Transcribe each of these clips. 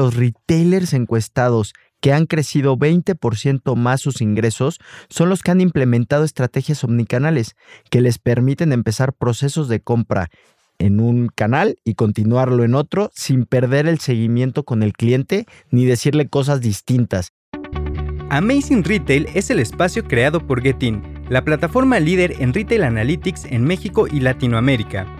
Los retailers encuestados que han crecido 20% más sus ingresos son los que han implementado estrategias omnicanales que les permiten empezar procesos de compra en un canal y continuarlo en otro sin perder el seguimiento con el cliente ni decirle cosas distintas. Amazing Retail es el espacio creado por Getin, la plataforma líder en retail analytics en México y Latinoamérica.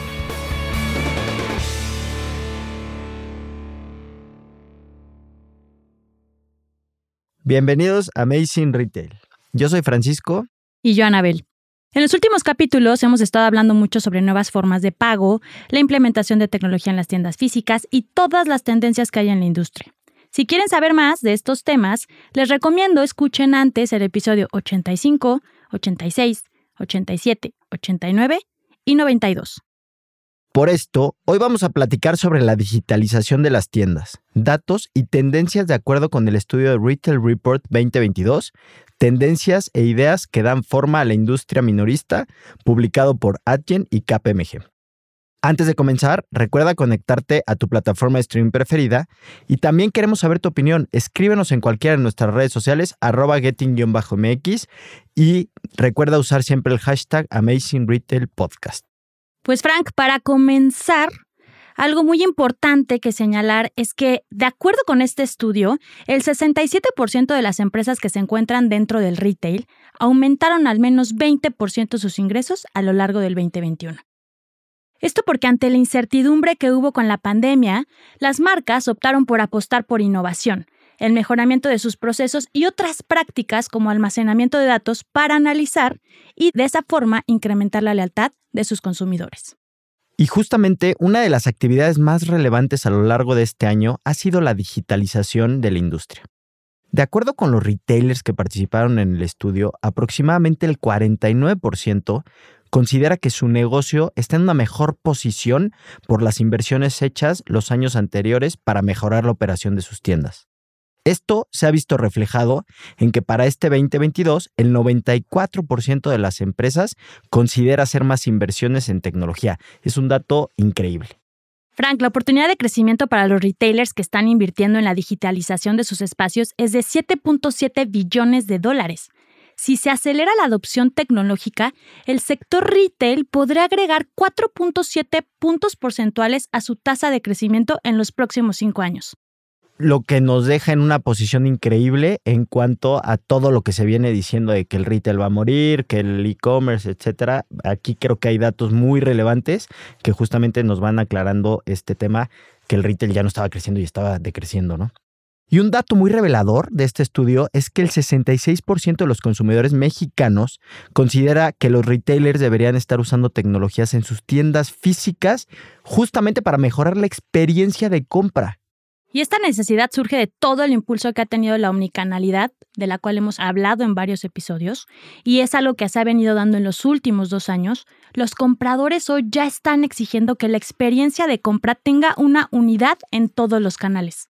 Bienvenidos a Amazing Retail. Yo soy Francisco. Y yo, Anabel. En los últimos capítulos hemos estado hablando mucho sobre nuevas formas de pago, la implementación de tecnología en las tiendas físicas y todas las tendencias que hay en la industria. Si quieren saber más de estos temas, les recomiendo escuchen antes el episodio 85, 86, 87, 89 y 92. Por esto, hoy vamos a platicar sobre la digitalización de las tiendas, datos y tendencias de acuerdo con el estudio de Retail Report 2022, tendencias e ideas que dan forma a la industria minorista, publicado por Adyen y KPMG. Antes de comenzar, recuerda conectarte a tu plataforma de streaming preferida y también queremos saber tu opinión. Escríbenos en cualquiera de nuestras redes sociales, arroba getting-mx y recuerda usar siempre el hashtag Amazing Retail Podcast. Pues Frank, para comenzar, algo muy importante que señalar es que, de acuerdo con este estudio, el 67% de las empresas que se encuentran dentro del retail aumentaron al menos 20% sus ingresos a lo largo del 2021. Esto porque ante la incertidumbre que hubo con la pandemia, las marcas optaron por apostar por innovación, el mejoramiento de sus procesos y otras prácticas como almacenamiento de datos para analizar y de esa forma incrementar la lealtad de sus consumidores. Y justamente una de las actividades más relevantes a lo largo de este año ha sido la digitalización de la industria. De acuerdo con los retailers que participaron en el estudio, aproximadamente el 49% considera que su negocio está en una mejor posición por las inversiones hechas los años anteriores para mejorar la operación de sus tiendas. Esto se ha visto reflejado en que para este 2022 el 94% de las empresas considera hacer más inversiones en tecnología. Es un dato increíble. Frank, la oportunidad de crecimiento para los retailers que están invirtiendo en la digitalización de sus espacios es de 7.7 billones de dólares. Si se acelera la adopción tecnológica, el sector retail podrá agregar 4.7 puntos porcentuales a su tasa de crecimiento en los próximos cinco años lo que nos deja en una posición increíble en cuanto a todo lo que se viene diciendo de que el retail va a morir, que el e-commerce, etcétera. Aquí creo que hay datos muy relevantes que justamente nos van aclarando este tema que el retail ya no estaba creciendo y estaba decreciendo, ¿no? Y un dato muy revelador de este estudio es que el 66% de los consumidores mexicanos considera que los retailers deberían estar usando tecnologías en sus tiendas físicas justamente para mejorar la experiencia de compra. Y esta necesidad surge de todo el impulso que ha tenido la omnicanalidad, de la cual hemos hablado en varios episodios, y es algo que se ha venido dando en los últimos dos años. Los compradores hoy ya están exigiendo que la experiencia de compra tenga una unidad en todos los canales.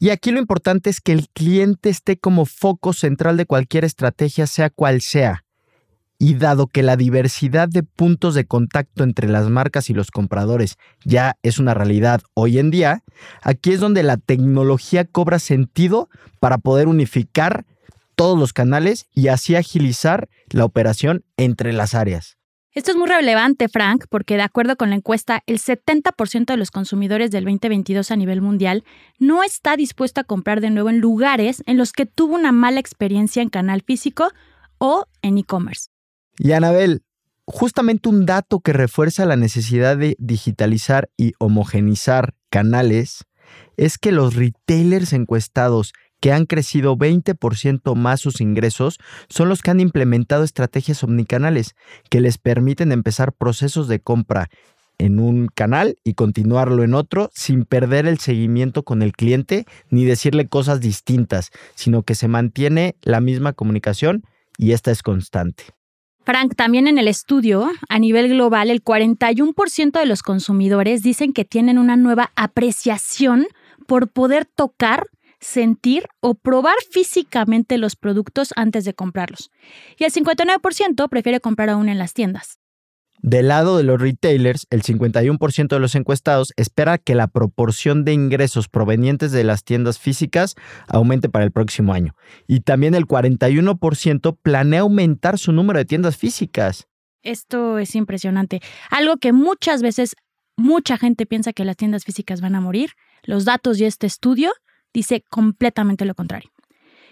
Y aquí lo importante es que el cliente esté como foco central de cualquier estrategia, sea cual sea. Y dado que la diversidad de puntos de contacto entre las marcas y los compradores ya es una realidad hoy en día, aquí es donde la tecnología cobra sentido para poder unificar todos los canales y así agilizar la operación entre las áreas. Esto es muy relevante, Frank, porque de acuerdo con la encuesta, el 70% de los consumidores del 2022 a nivel mundial no está dispuesto a comprar de nuevo en lugares en los que tuvo una mala experiencia en canal físico o en e-commerce. Y Anabel, justamente un dato que refuerza la necesidad de digitalizar y homogenizar canales es que los retailers encuestados que han crecido 20% más sus ingresos son los que han implementado estrategias omnicanales que les permiten empezar procesos de compra en un canal y continuarlo en otro sin perder el seguimiento con el cliente ni decirle cosas distintas, sino que se mantiene la misma comunicación y esta es constante. Frank, también en el estudio, a nivel global, el 41% de los consumidores dicen que tienen una nueva apreciación por poder tocar, sentir o probar físicamente los productos antes de comprarlos. Y el 59% prefiere comprar aún en las tiendas. Del lado de los retailers, el 51% de los encuestados espera que la proporción de ingresos provenientes de las tiendas físicas aumente para el próximo año. Y también el 41% planea aumentar su número de tiendas físicas. Esto es impresionante. Algo que muchas veces mucha gente piensa que las tiendas físicas van a morir. Los datos y este estudio dice completamente lo contrario.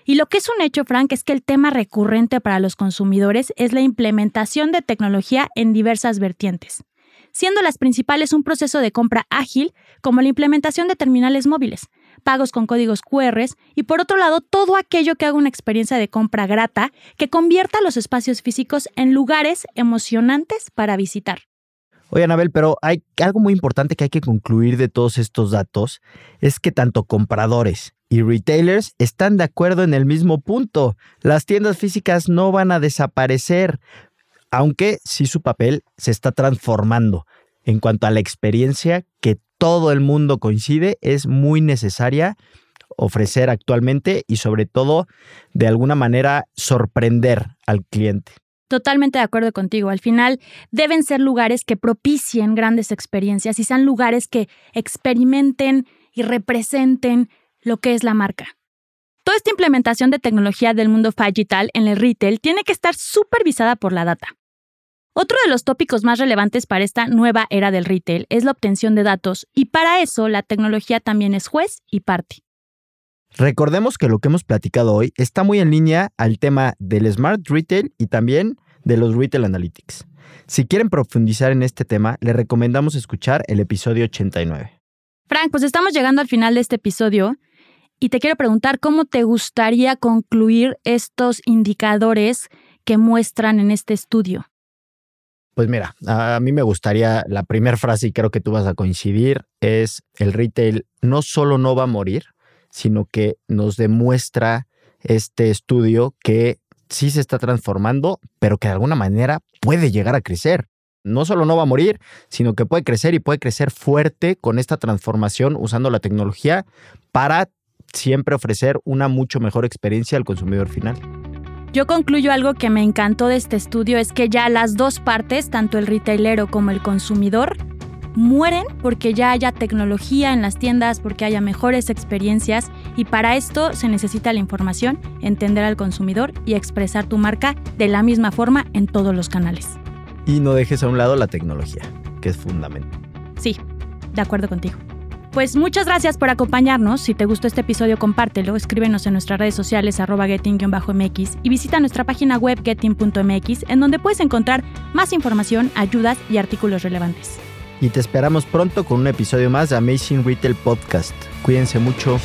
Y lo que es un hecho, Frank, es que el tema recurrente para los consumidores es la implementación de tecnología en diversas vertientes, siendo las principales un proceso de compra ágil, como la implementación de terminales móviles, pagos con códigos QR y por otro lado todo aquello que haga una experiencia de compra grata que convierta los espacios físicos en lugares emocionantes para visitar. Oye, Anabel, pero hay algo muy importante que hay que concluir de todos estos datos, es que tanto compradores y retailers están de acuerdo en el mismo punto. Las tiendas físicas no van a desaparecer, aunque sí su papel se está transformando. En cuanto a la experiencia que todo el mundo coincide, es muy necesaria ofrecer actualmente y sobre todo de alguna manera sorprender al cliente. Totalmente de acuerdo contigo. Al final deben ser lugares que propicien grandes experiencias y sean lugares que experimenten y representen lo que es la marca. Toda esta implementación de tecnología del mundo digital en el retail tiene que estar supervisada por la data. Otro de los tópicos más relevantes para esta nueva era del retail es la obtención de datos y para eso la tecnología también es juez y parte. Recordemos que lo que hemos platicado hoy está muy en línea al tema del Smart Retail y también de los Retail Analytics. Si quieren profundizar en este tema, les recomendamos escuchar el episodio 89. Frank, pues estamos llegando al final de este episodio y te quiero preguntar cómo te gustaría concluir estos indicadores que muestran en este estudio. Pues mira, a mí me gustaría, la primera frase y creo que tú vas a coincidir, es el retail no solo no va a morir, sino que nos demuestra este estudio que sí se está transformando, pero que de alguna manera puede llegar a crecer. No solo no va a morir, sino que puede crecer y puede crecer fuerte con esta transformación usando la tecnología para siempre ofrecer una mucho mejor experiencia al consumidor final. Yo concluyo algo que me encantó de este estudio, es que ya las dos partes, tanto el retailero como el consumidor, mueren porque ya haya tecnología en las tiendas, porque haya mejores experiencias y para esto se necesita la información, entender al consumidor y expresar tu marca de la misma forma en todos los canales. Y no dejes a un lado la tecnología, que es fundamental. Sí, de acuerdo contigo. Pues muchas gracias por acompañarnos. Si te gustó este episodio, compártelo, escríbenos en nuestras redes sociales arroba getting-mx y visita nuestra página web getting.mx en donde puedes encontrar más información, ayudas y artículos relevantes y te esperamos pronto con un episodio más de Amazing Retail Podcast. Cuídense mucho.